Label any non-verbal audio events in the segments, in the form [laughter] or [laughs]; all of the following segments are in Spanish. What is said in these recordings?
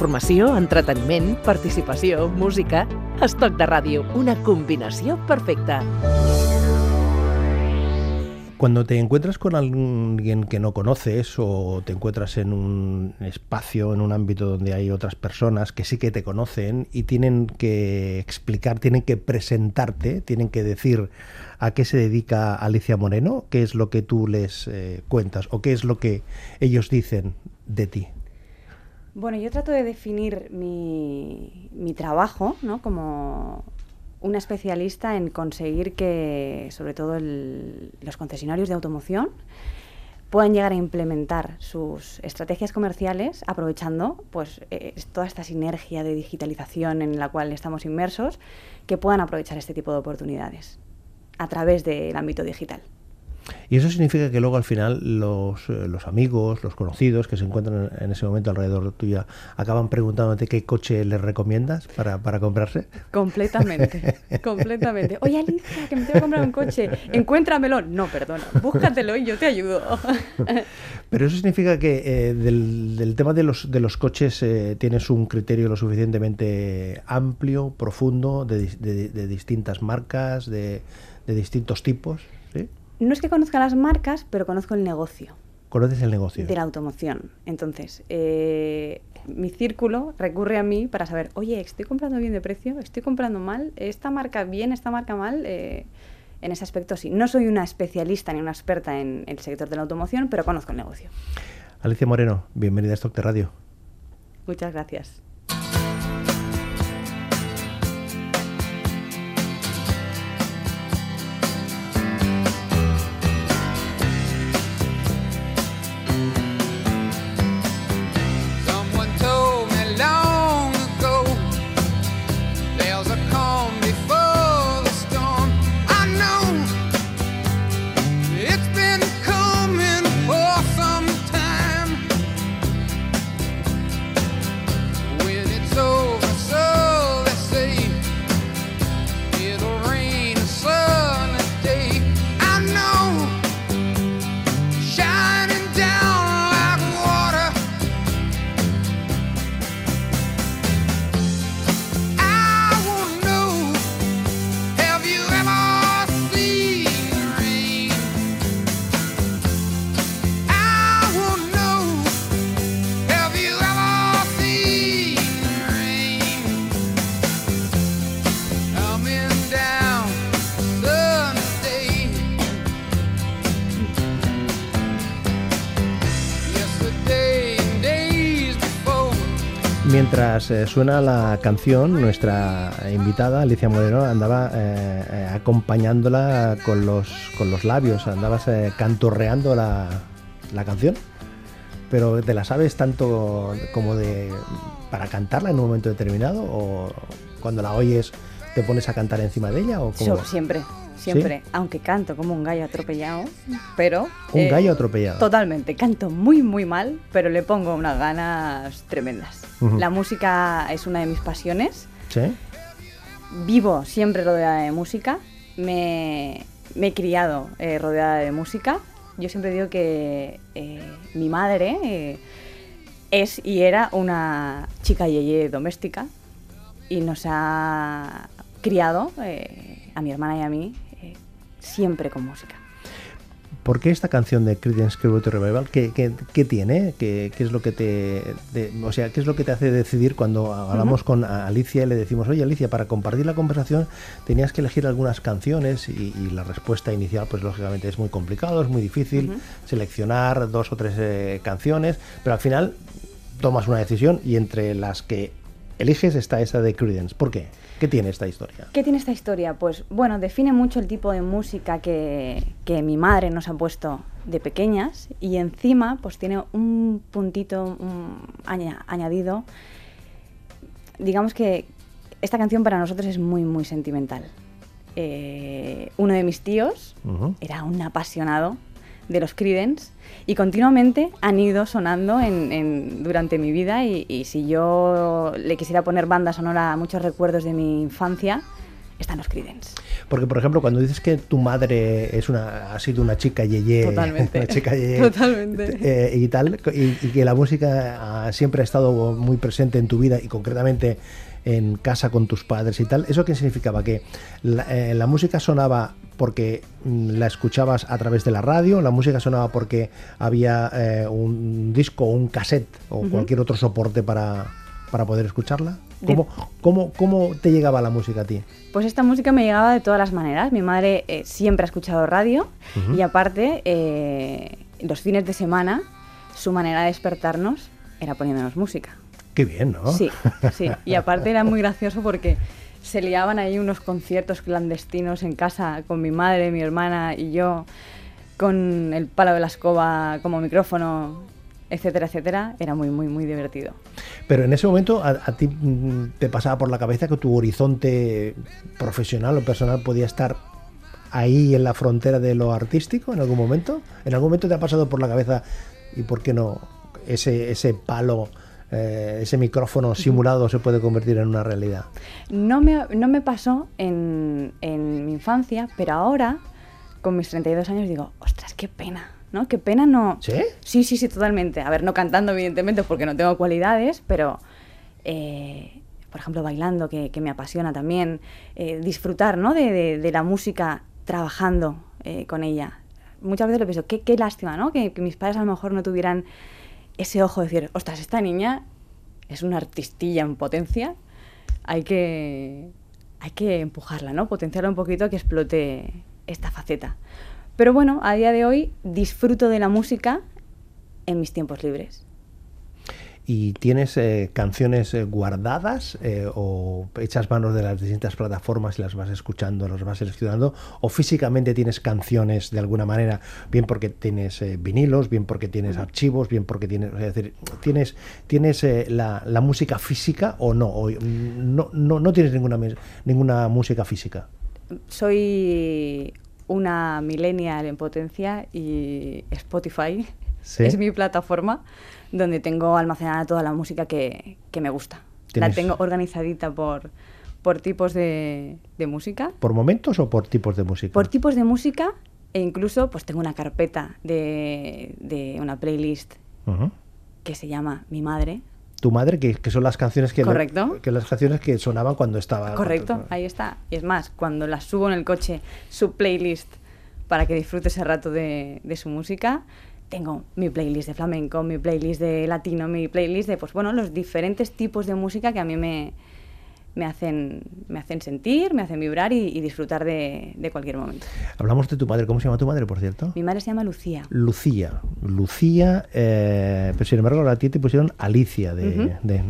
Informació, entreteniment, participació, música... Estoc de ràdio, una combinació perfecta. Cuando te encuentras con alguien que no conoces o te encuentras en un espacio, en un ámbito donde hay otras personas que sí que te conocen y tienen que explicar, tienen que presentarte, tienen que decir a qué se dedica Alicia Moreno, qué es lo que tú les eh, cuentas o qué es lo que ellos dicen de ti. Bueno, yo trato de definir mi, mi trabajo ¿no? como una especialista en conseguir que, sobre todo los concesionarios de automoción, puedan llegar a implementar sus estrategias comerciales aprovechando pues, eh, toda esta sinergia de digitalización en la cual estamos inmersos, que puedan aprovechar este tipo de oportunidades a través del ámbito digital. Y eso significa que luego al final los, eh, los amigos, los conocidos que se encuentran en ese momento alrededor tuya acaban preguntándote qué coche les recomiendas para, para comprarse. Completamente, [laughs] completamente. Oye Alicia, que me tengo que comprar un coche, encuéntramelo. No, perdona, búscatelo y yo te ayudo. [laughs] Pero eso significa que eh, del, del, tema de los, de los coches eh, tienes un criterio lo suficientemente amplio, profundo, de, de, de distintas marcas, de, de distintos tipos. No es que conozca las marcas, pero conozco el negocio. ¿Conoces el negocio? De la automoción. Entonces, eh, mi círculo recurre a mí para saber, oye, ¿estoy comprando bien de precio? ¿Estoy comprando mal? ¿Esta marca bien? ¿Esta marca mal? Eh, en ese aspecto sí. No soy una especialista ni una experta en el sector de la automoción, pero conozco el negocio. Alicia Moreno, bienvenida a Stock de Radio. Muchas gracias. Mientras eh, suena la canción, nuestra invitada, Alicia Moreno, andaba eh, eh, acompañándola con los, con los labios, andabas eh, cantorreando la, la, canción. Pero ¿te la sabes tanto como de para cantarla en un momento determinado? ¿O cuando la oyes te pones a cantar encima de ella? O cómo? siempre, siempre. ¿Sí? Aunque canto como un gallo atropellado, pero... Un eh, gallo atropellado. Totalmente. Canto muy, muy mal, pero le pongo unas ganas tremendas. Uh -huh. La música es una de mis pasiones. Sí. Vivo siempre rodeada de música. Me, me he criado eh, rodeada de música. Yo siempre digo que eh, mi madre eh, es y era una chica yeye doméstica y nos ha criado eh, a mi hermana y a mí eh, siempre con música. ¿Por qué esta canción de Creedence Clearwater Revival? ¿Qué, qué, qué tiene? ¿Qué, ¿Qué, es lo que te, de, o sea, qué es lo que te hace decidir cuando hablamos uh -huh. con Alicia y le decimos, oye Alicia, para compartir la conversación tenías que elegir algunas canciones y, y la respuesta inicial, pues lógicamente es muy complicado, es muy difícil uh -huh. seleccionar dos o tres eh, canciones, pero al final tomas una decisión y entre las que eliges está esa de Creedence. ¿Por qué? ¿Qué tiene esta historia? ¿Qué tiene esta historia? Pues bueno, define mucho el tipo de música que, que mi madre nos ha puesto de pequeñas y encima pues tiene un puntito un aña, añadido. Digamos que esta canción para nosotros es muy, muy sentimental. Eh, uno de mis tíos uh -huh. era un apasionado de los Creedence y continuamente han ido sonando en, en, durante mi vida y, y, si yo le quisiera poner banda sonora a muchos recuerdos de mi infancia, están los Creedence. Porque, por ejemplo, cuando dices que tu madre es una, ha sido una chica yeye, Totalmente. [laughs] una chica yeye, Totalmente. eh, y tal, y, y que la música ah, siempre ha estado muy presente en tu vida y concretamente en casa con tus padres y tal, ¿eso qué significaba? Que la, eh, la música sonaba porque mm, la escuchabas a través de la radio, la música sonaba porque había eh, un disco o un cassette o Ujú. cualquier otro soporte para, para poder escucharla. ¿Cómo, cómo, ¿Cómo te llegaba la música a ti? Pues esta música me llegaba de todas las maneras. Mi madre eh, siempre ha escuchado radio Ujú. y aparte, eh, los fines de semana, su manera de despertarnos era poniéndonos música. Qué bien, ¿no? Sí, sí. Y aparte era muy gracioso porque se liaban ahí unos conciertos clandestinos en casa con mi madre, mi hermana y yo, con el palo de la escoba como micrófono, etcétera, etcétera. Era muy, muy, muy divertido. Pero en ese momento a, ti mm, te pasaba por la cabeza que tu horizonte profesional o personal podía estar ahí en la frontera de lo artístico en algún momento. ¿En algún momento te ha pasado por la cabeza y por qué no ese, ese palo, eh, ese micrófono simulado se puede convertir en una realidad? No me, no me pasó en, en mi infancia, pero ahora, con mis 32 años, digo, ostras, qué pena, ¿no? Qué pena no... ¿Sí? Sí, sí, sí, totalmente. A ver, no cantando, evidentemente, porque no tengo cualidades, pero, eh, por ejemplo, bailando, que, que me apasiona también, eh, disfrutar, ¿no? De, de- de la música trabajando eh, con ella. Muchas veces lo pienso, qué, qué lástima, ¿no? Que, que mis padres a lo mejor no tuvieran ese ojo de decir, ostras, esta niña es una artistilla en potencia, hay que, hay que empujarla, ¿no? Potenciarla un poquito a que explote esta faceta. Pero bueno, a día de hoy disfruto de la música en mis tiempos libres. ¿Y tienes eh, canciones eh, guardadas eh, o echas manos de las distintas plataformas y las vas escuchando, las vas seleccionando? ¿O físicamente tienes canciones de alguna manera? Bien porque tienes vinilos, bien porque tienes archivos, bien porque tienes... Es decir, ¿tienes, tienes la, la música física o no? O, no, no? no tienes ninguna, ninguna música física? Soy una millennial en potencia y Spotify Sí. es mi plataforma donde tengo almacenada toda la música que, que me gusta. La tengo organizadita por, por tipos de, de música, ¿Por momentos o por tipos de música? por tipos de música e incluso pues tengo una carpeta de, de una playlist que se llama Mi Madre. Tu madre, que, que son las canciones que, Correcto. que las canciones que sonaban cuando estaba Correcto, ahí está. Y es más, cuando la subo en el coche, su playlist para que disfrute ese rato de, de su música, tengo mi playlist de flamenco, mi playlist de latino, mi playlist de, pues bueno, los diferentes tipos de música que a mí me, me, hacen, me hacen sentir, me hacen vibrar y, y disfrutar de, de cualquier momento. Hablamos de tu madre. ¿Cómo se llama tu madre, por cierto? Mi madre se llama Lucía. Lucía. Lucía, eh, pero sin embargo a ti te pusieron Alicia de, de-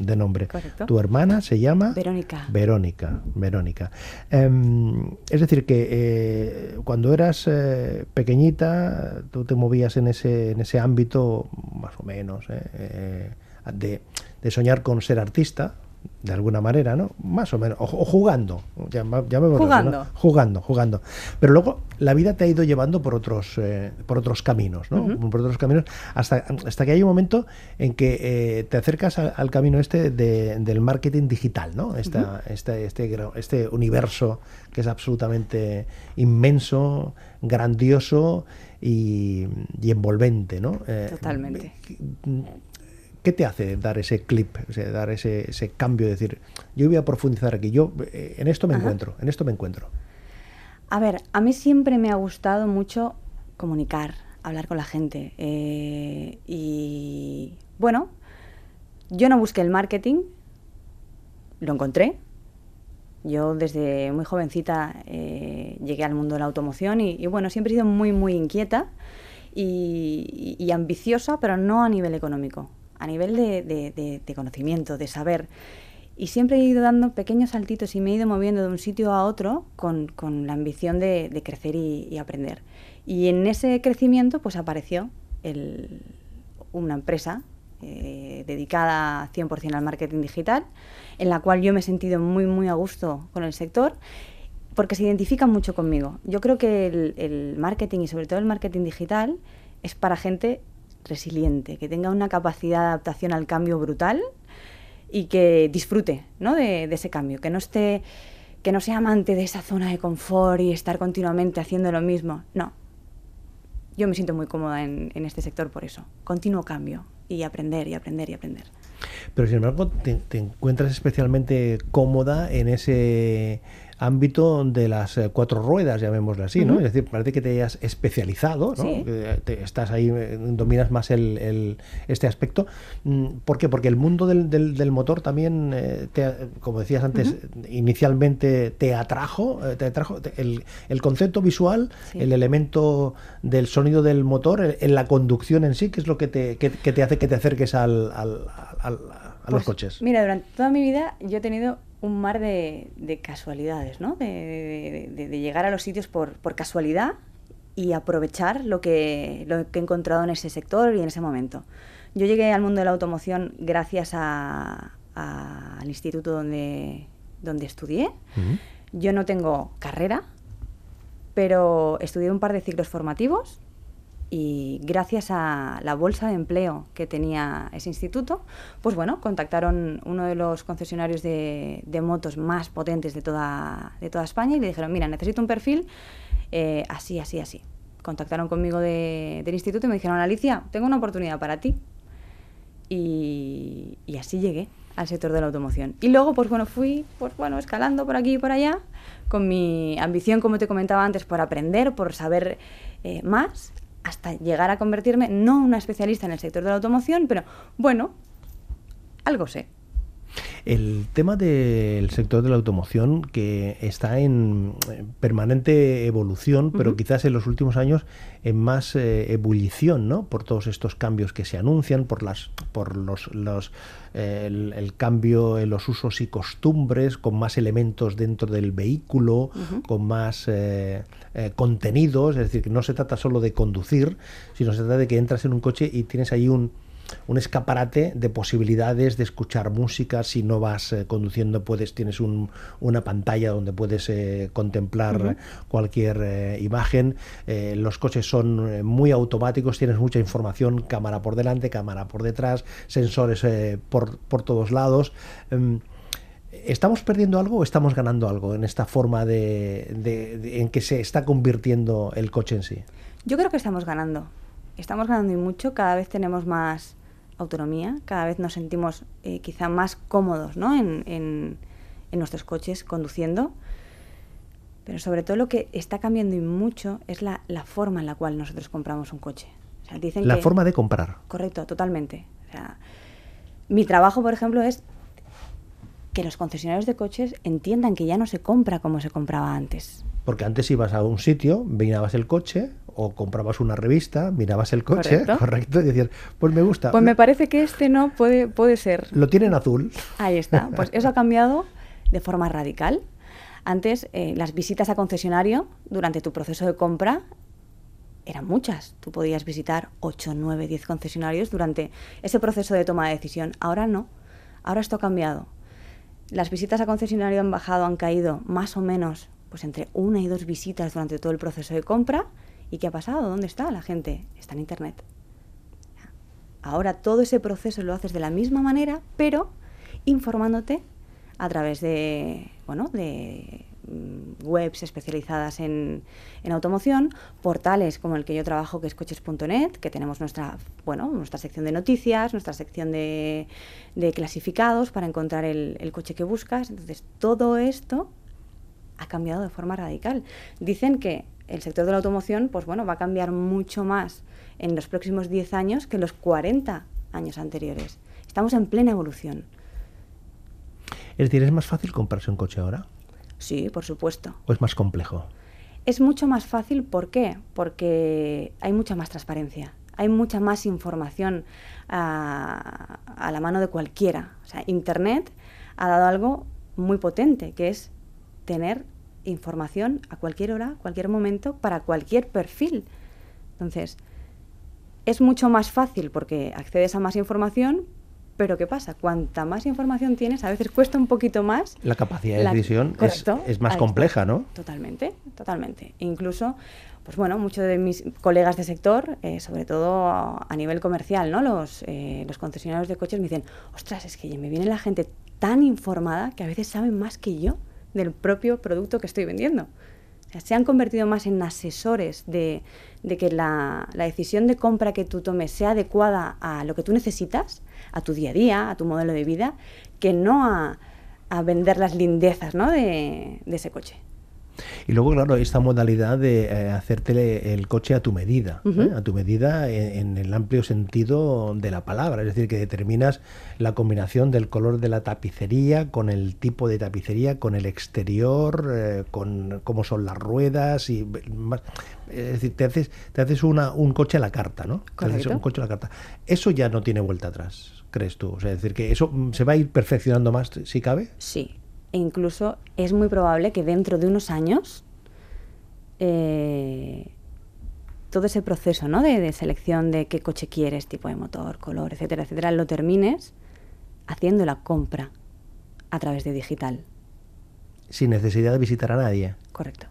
de nombre. Correcto. Tu hermana se llama... Verónica. Verónica, Verónica. Em, es decir, que eh, cuando eras eh, pequeñita, tú te movías en ese, en ese ámbito, más o menos, eh, eh, de, de soñar con ser artista, de alguna manera, ¿no? Más o menos, o, o jugando, llama- llamémoslo así, ¿no? Jugando. jugando, jugando. Pero luego la vida te ha ido llevando por otros, eh, por otros caminos, ¿no? Por otros caminos, hasta, hasta que hay un momento en que eh, te acercas a- al camino este de- del marketing digital, ¿no? Esta, este, este, gra- este universo que es absolutamente inmenso, grandioso y, y envolvente, ¿no? Eh, Totalmente. ¿Qué te hace dar ese clip, o sea, dar ese, ese cambio, de decir, yo voy a profundizar aquí, yo eh, en esto me Ajá. encuentro, en esto me encuentro? A ver, a mí siempre me ha gustado mucho comunicar, hablar con la gente. eh, y bueno, yo no busqué el marketing, lo encontré. Yo desde muy jovencita eh, llegué al mundo de la automoción y, y, bueno, siempre he sido muy, muy inquieta y, y- y ambiciosa, pero no a nivel económico, a nivel de, conocimiento, de saber. Y siempre he ido dando pequeños saltitos y me he ido moviendo de un sitio a otro con, la ambición de, crecer y, aprender. Y en ese crecimiento pues apareció una empresa eh, dedicada 100% al marketing digital, en la cual yo me he sentido muy, muy a gusto con el sector, porque se identifican mucho conmigo. Yo creo que el marketing y sobre todo el marketing digital es para gente resiliente, que tenga una capacidad de adaptación al cambio brutal y que disfrute ¿no? de, ese cambio, que no esté que no sea amante de esa zona de confort y estar continuamente haciendo lo mismo. No. Yo me siento muy cómoda en, este sector por eso. Continuo cambio y aprender y aprender y aprender. Pero sin embargo, te encuentras especialmente cómoda en ese ámbito de las eh, cuatro ruedas, llamémoslo así, ¿no? Es decir, parece que te hayas especializado, ¿no? Te- estás ahí, eh, dominas más el, el- este aspecto. Mm, ¿Por qué? Porque el mundo del, del- del motor también, eh, te- como decías antes, inicialmente te atrajo, te atrajo el, el concepto visual, Sí. el elemento del sonido del motor, en la conducción en sí, que es lo que te, que, que te hace que te acerques al, al- al- a los Pues, coches. Mira, durante toda mi vida yo he tenido un mar de, de casualidades, ¿no? De, de- llegar a los sitios por, por casualidad y aprovechar lo que, lo que he encontrado en ese sector y en ese momento. Yo llegué al mundo de la automoción gracias a- a- al instituto donde, donde estudié. Yo no tengo carrera, pero estudié un par de ciclos formativos y gracias a la bolsa de empleo que tenía ese instituto, pues bueno, contactaron uno de los concesionarios de, motos más potentes de toda, de toda España y le dijeron, mira, necesito un perfil eh, así, así, así. Contactaron conmigo de- del instituto y me dijeron, Alicia, tengo una oportunidad para ti. Y, y así llegué al sector de la automoción. Y luego, pues bueno, fui pues bueno, escalando por aquí y por allá, con mi ambición, como te comentaba antes, por aprender, por saber eh, más, hasta llegar a convertirme, no una especialista en el sector de la automoción, pero bueno, algo sé. El tema del sector de la automoción que está en eh, permanente evolución, pero quizás en los últimos años en más eh, ebullición, ¿no? Por todos estos cambios que se anuncian, por las, por los, los eh, el, el cambio en los usos y costumbres, con más elementos dentro del vehículo, con más eh, eh, contenidos, es decir, que no se trata solo de conducir, sino se trata de que entras en un coche y tienes ahí un un escaparate de posibilidades de escuchar música. Si no vas eh, conduciendo, puedes tienes un- una pantalla donde puedes eh, contemplar cualquier eh, imagen. Los coches son muy automáticos, tienes mucha información, cámara por delante, cámara por detrás, sensores por, por todos lados. ¿Estamos perdiendo algo o estamos ganando algo en esta forma de, de- de- en que se está convirtiendo el coche en sí? Yo creo que estamos ganando. Estamos ganando y mucho, cada vez tenemos más autonomía, cada vez nos sentimos eh, quizá más cómodos ¿no? en, en- en nuestros coches conduciendo. Pero sobre todo lo que está cambiando y mucho es la, la forma en la cual nosotros compramos un coche. O sea, dicen La que- forma de comprar. Correcto, totalmente. O sea, mi trabajo, por ejemplo, es que los concesionarios de coches entiendan que ya no se compra como se compraba antes. Porque antes ibas a un sitio, mirabas el coche o comprabas una revista, mirabas el coche, Correcto. [laughs] correcto, y decías, pues me gusta. Pues me parece que este no puede, puede ser. Lo tienen azul. Ahí está. [laughs] Pues eso ha cambiado de forma radical. Antes, eh, las visitas a concesionario durante tu proceso de compra eran muchas. Tú podías visitar 8, 9, 10 concesionarios durante ese proceso de toma de decisión. Ahora no. Ahora esto ha cambiado. Las visitas a concesionario han bajado, han caído más o menos pues entre una y dos visitas durante todo el proceso de compra. ¿Y qué ha pasado? ¿Dónde está la gente? Está en Internet. Ahora todo ese proceso lo haces de la misma manera, pero informándote a través de, bueno, de webs especializadas en, en automoción, portales como el que yo trabajo, que es coches.net, que tenemos nuestra, bueno, nuestra sección de noticias, nuestra sección de, de clasificados para encontrar el, el coche que buscas. Entonces, todo esto ha cambiado de forma radical. Dicen que el sector de la automoción, pues bueno, va a cambiar mucho más en los próximos 10 años que en los 40 años anteriores. Estamos en plena evolución. Es decir, ¿es más fácil comprarse un coche ahora? Sí, por supuesto. ¿O es más complejo? Es mucho más fácil, ¿por qué? Porque hay mucha más transparencia, hay mucha más información a, a la mano de cualquiera. O sea, Internet ha dado algo muy potente, que es tener información a cualquier hora, cualquier momento, para cualquier perfil. Entonces, es mucho más fácil porque accedes a más información, pero ¿qué pasa? Cuanta más información tienes, a veces cuesta un poquito más. La capacidad de La- decisión es, es más compleja. ¿no? Totalmente, totalmente. Incluso, pues bueno, muchos de mis colegas de sector, eh, sobre todo a, a nivel comercial, ¿no? Los, eh, los concesionarios de coches me dicen, ostras, es que me viene la gente tan informada que a veces saben más que yo del propio producto que estoy vendiendo. O sea, se han convertido más en asesores de, de que la, la, decisión de compra que tú tomes sea adecuada a lo que tú necesitas, a tu día a día, a tu modelo de vida, que no a, a vender las lindezas ¿no? de, de ese coche. Y luego, claro, esta modalidad de eh, hacerte el coche a tu medida, uh -huh. ¿eh? a tu medida en, en, el amplio sentido de la palabra, es decir, que determinas la combinación del color de la tapicería con el tipo de tapicería, con el exterior, eh, con cómo son las ruedas y más, es decir, te haces, te haces una, un coche a la carta, ¿no? Te haces un coche a la carta. Eso ya no tiene vuelta atrás, crees tú. O sea, es decir, que eso mm, se va a ir perfeccionando más si cabe. Sí, e incluso es muy probable que dentro de unos años eh, todo ese proceso ¿no? de, de, selección de qué coche quieres, tipo de motor, color, etcétera, etcétera, lo termines haciendo la compra a través de digital. Sin necesidad de visitar a nadie. Correcto.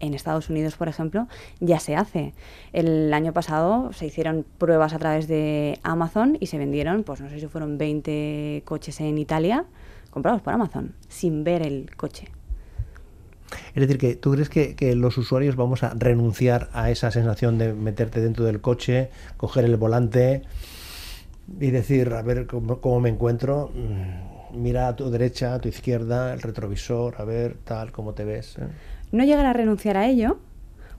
En Estados Unidos, por ejemplo, ya se hace. El año pasado se hicieron pruebas a través de Amazon y se vendieron, pues no sé si fueron 20 coches en Italia comprados por Amazon, sin ver el coche. Es decir, que tú crees que, los usuarios vamos a renunciar a esa sensación de meterte dentro del coche, coger el volante y decir, a ver cómo, cómo me encuentro, mm, mira a tu derecha, a tu izquierda, el retrovisor, a ver tal, cómo te ves. ¿eh? No llegar a renunciar a ello,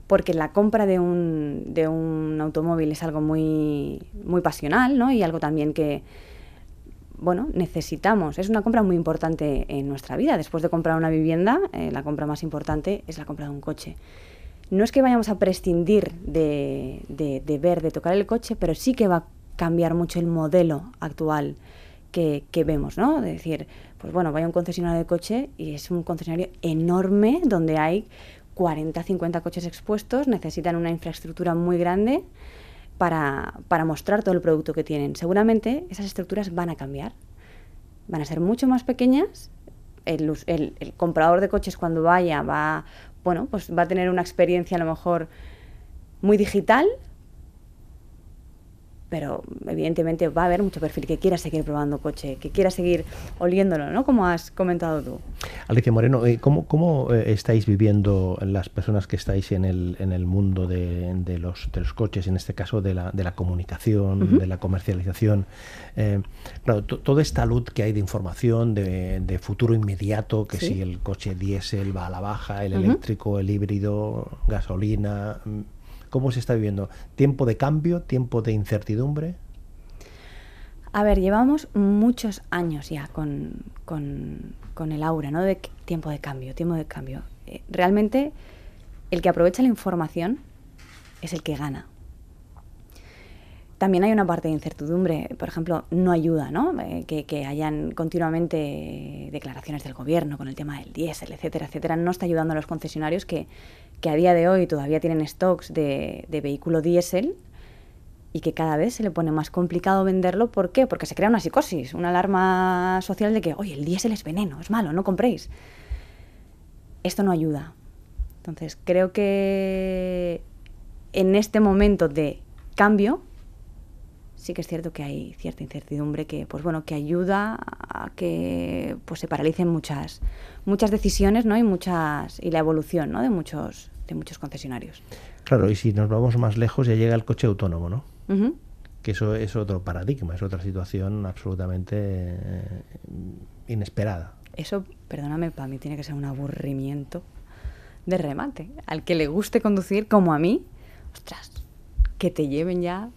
porque la compra de un, de un automóvil es algo muy, muy pasional, ¿no? Y algo también que, bueno, necesitamos. Es una compra muy importante en nuestra vida. Después de comprar una vivienda, eh, la compra más importante es la compra de un coche. No es que vayamos a prescindir de, de, de, ver, de tocar el coche, pero sí que va a cambiar mucho el modelo actual que, vemos, ¿no? De decir, pues bueno, vaya a un concesionario de coche y es un concesionario enorme donde hay 40, 50 coches expuestos, necesitan una infraestructura muy grande para, para, mostrar todo el producto que tienen. Seguramente esas estructuras van a cambiar, van a ser mucho más pequeñas. El, el, el, comprador de coches cuando vaya va, bueno, pues va a tener una experiencia a lo mejor muy digital, pero evidentemente va a haber mucho perfil que quiera seguir probando coche, que quiera seguir oliéndolo, ¿no? Como has comentado tú. Alicia Moreno, eh, ¿cómo, cómo eh, estáis viviendo las personas que estáis en el, en el mundo de, de, los, de los coches, en este caso de la, de la comunicación, uh -huh. de la comercialización? Eh, claro, toda esta luz que hay de información, de, de futuro inmediato, que ¿Sí? si el coche diésel va a la baja, el uh -huh. eléctrico, el híbrido, gasolina ¿Cómo se está viviendo? ¿Tiempo de cambio? ¿Tiempo de incertidumbre? A ver, llevamos muchos años ya con, con, con el aura, ¿no? De tiempo de cambio, tiempo de cambio. Eh, realmente, el que aprovecha la información es el que gana. También hay una parte de incertidumbre, por ejemplo, no ayuda, ¿no? Eh, que, que, hayan continuamente declaraciones del gobierno con el tema del diésel, etcétera, etcétera. No está ayudando a los concesionarios que, que a día de hoy todavía tienen stocks de, de vehículo diésel y que cada vez se le pone más complicado venderlo. ¿Por qué? Porque se crea una psicosis, una alarma social de que, oye, el diésel es veneno, es malo, no compréis. Esto no ayuda. Entonces, creo que en este momento de cambio, sí que es cierto que hay cierta incertidumbre que, pues bueno, que ayuda a que pues se paralicen muchas, muchas decisiones, ¿no? Y muchas y la evolución, ¿no? De muchos, de muchos concesionarios. Claro, y si nos vamos más lejos ya llega el coche autónomo, ¿no? Uh -huh. Que eso es otro paradigma, es otra situación absolutamente eh, inesperada. Eso, perdóname, para mí tiene que ser un aburrimiento de remate. Al que le guste conducir, como a mí, ostras, que te lleven ya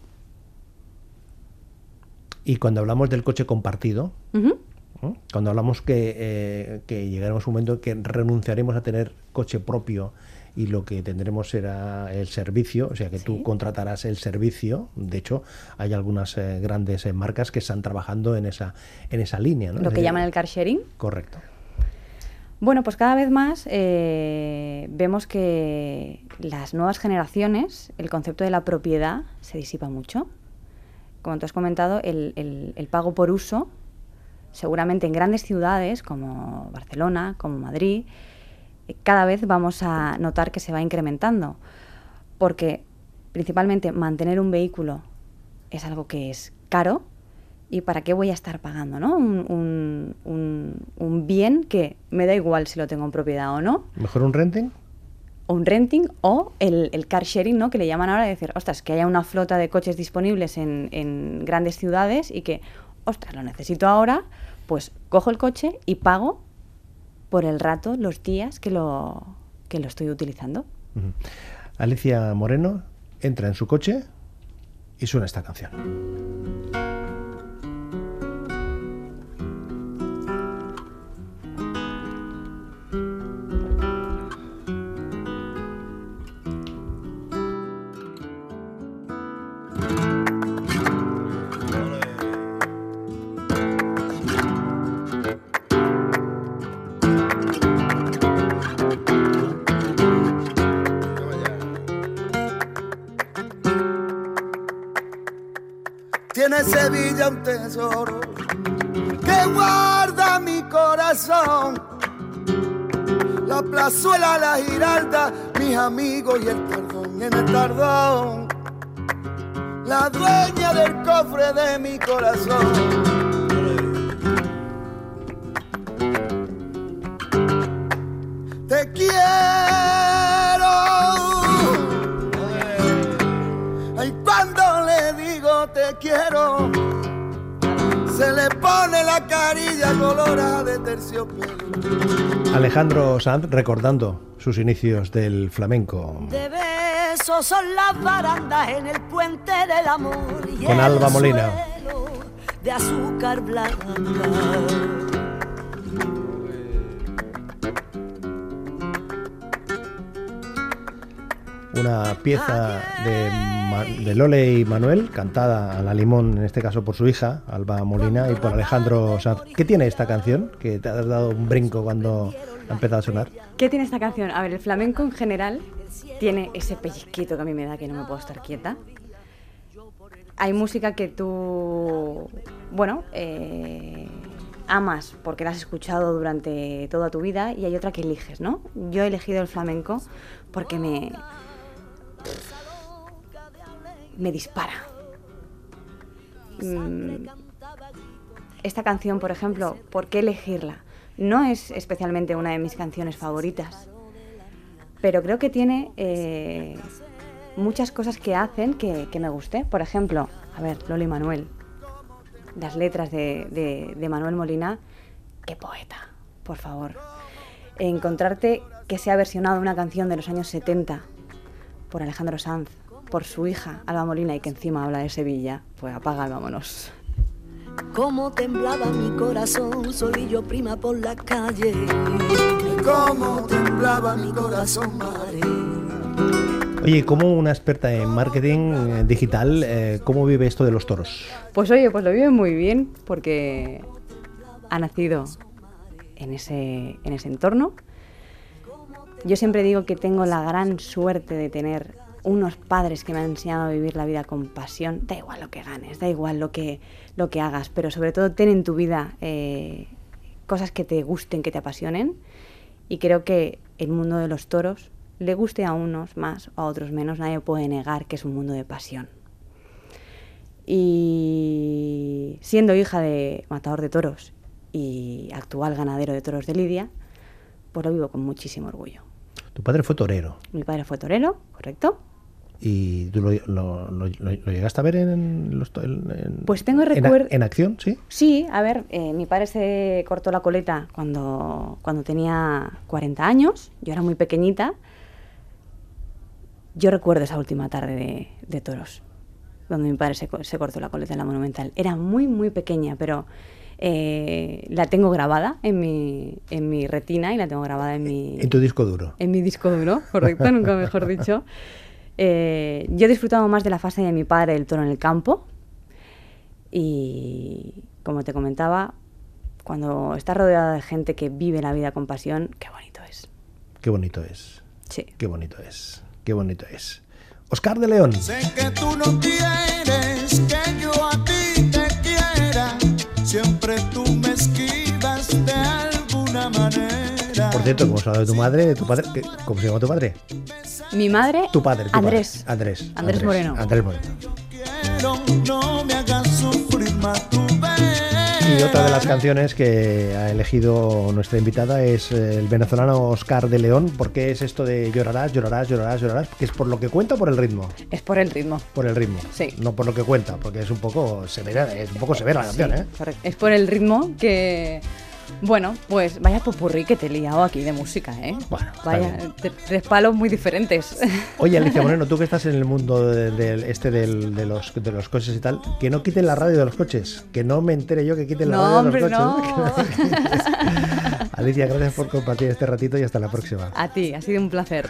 y cuando hablamos del coche compartido, uh -huh. cuando hablamos que, eh, que llegaremos a un momento en que renunciaremos a tener coche propio y lo que tendremos será el servicio, o sea que sí. tú contratarás el servicio. De hecho, hay algunas eh, grandes eh, marcas que están trabajando en esa, en esa línea. ¿no? Lo que llaman el car sharing. Correcto. Bueno, pues cada vez más eh, vemos que las nuevas generaciones, el concepto de la propiedad se disipa mucho como tú has comentado, el, el, pago por uso, seguramente en grandes ciudades como Barcelona, como Madrid, eh, cada vez vamos a notar que se va incrementando, porque principalmente mantener un vehículo es algo que es caro ¿Y para qué voy a estar pagando ¿no? un- un- un bien que me da igual si lo tengo en propiedad o no? ¿Mejor un renting? O un renting o el, el car sharing, ¿no? Que le llaman ahora de decir, ostras, que haya una flota de coches disponibles en, en grandes ciudades y que, ostras, lo necesito ahora, pues cojo el coche y pago por el rato, los días que lo, que lo estoy utilizando. Alicia Moreno entra en su coche y suena esta canción. Sevilla un tesoro que guarda mi corazón. La plazuela, la giralda, mis amigos y el tardón en el tardón. La dueña del cofre de mi corazón. Te quiero. Pone la carilla colorada de terciopelo. Alejandro Sanz recordando sus inicios del flamenco. De besos son las barandas en el puente del amor. Y Con el Alba Molina. suelo De azúcar blanca. Una pieza de, de Lole y Manuel, cantada a la limón, en este caso por su hija, Alba Molina, y por Alejandro Sanz. ¿Qué tiene esta canción? Que te has dado un brinco cuando ha empezado a sonar. ¿Qué tiene esta canción? A ver, el flamenco en general tiene ese pellizquito que a mí me da que no me puedo estar quieta. Hay música que tú, bueno, eh, amas porque la has escuchado durante toda tu vida y hay otra que eliges, ¿no? Yo he elegido el flamenco porque me, me dispara. Mm, esta canción, por ejemplo, ¿por qué elegirla? No es especialmente una de mis canciones favoritas, pero creo que tiene eh, muchas cosas que hacen que, me guste. Por ejemplo, a ver, Loli Manuel, las letras de, de- de Manuel Molina, qué poeta, por favor. Encontrarte que se ha versionado una canción de los años 70 por Alejandro Sanz, por su hija Alba Molina y que encima habla de Sevilla, pues apaga, y vámonos. Como temblaba mi corazón, solillo prima por la calle. Cómo temblaba mi corazón, madre. Oye, como una experta en marketing eh, digital, eh, ¿cómo vive esto de los toros? Pues oye, pues lo vive muy bien porque ha nacido en ese, en ese entorno. Yo siempre digo que tengo la gran suerte de tener unos padres que me han enseñado a vivir la vida con pasión. Da igual lo que ganes, da igual lo que, lo que hagas, pero sobre todo ten en tu vida eh, cosas que te gusten, que te apasionen. Y creo que el mundo de los toros, le guste a unos más, a otros menos, nadie puede negar que es un mundo de pasión. Y siendo hija de matador de toros y actual ganadero de toros de Lidia, pues lo vivo con muchísimo orgullo. Tu padre fue torero Mi padre fue torero, ¿correcto? Y tú lo, lo- lo- lo- llegaste a ver en los en- en- Pues tengo en a- recuer- en, acción, sí. Sí, a ver, eh, mi padre se cortó la coleta cuando, cuando tenía 40 años, yo era muy pequeñita. Yo recuerdo esa última tarde de, de toros, donde mi padre se, se cortó la coleta en la Monumental. Era muy, muy pequeña, pero eh, la tengo grabada en mi, en mi retina y la tengo grabada en mi, En tu disco duro. en mi disco duro, correcto, nunca mejor dicho. [laughs] Eh, yo he disfrutado más de la fase de mi padre, el toro en el campo. Y como te comentaba, cuando estás rodeada de gente que vive la vida con pasión, qué bonito es. Qué bonito es. Sí. Qué bonito es. Qué bonito es. Oscar de León. Sé que tú no quieres que yo a ti te quiera. Siempre tú me esquivas de alguna manera. Por cierto, como hablado de tu madre, tu padre, ¿qué- ¿cómo se llama tu padre? Mi madre, Tu padre. tu Andrés. padre. Andrés. Andrés Moreno. Andrés Moreno. Y otra de las canciones que ha elegido nuestra invitada es el venezolano Oscar de León. ¿Por qué es esto de llorarás, llorarás, llorarás, llorarás? ¿Que es por lo que cuenta o por el ritmo? Es por el ritmo. Por el ritmo. Sí. No por lo que cuenta, porque es un poco severa, es un poco severa la canción, Sí, ¿eh? correcto. Es por el ritmo que. Bueno, pues vaya popurrí que te he liado aquí de música, ¿eh? Bueno, vaya, tres palos muy diferentes. Oye, Alicia [laughs] Moreno, tú que estás en el mundo de- este del- de, los, de los coches y tal, que no quiten la radio de los coches, que no me entere yo que quiten la No, radio hombre, de los no. coches. No. [laughs] Alicia, gracias por compartir este ratito y hasta la próxima. A ti, ha sido un placer.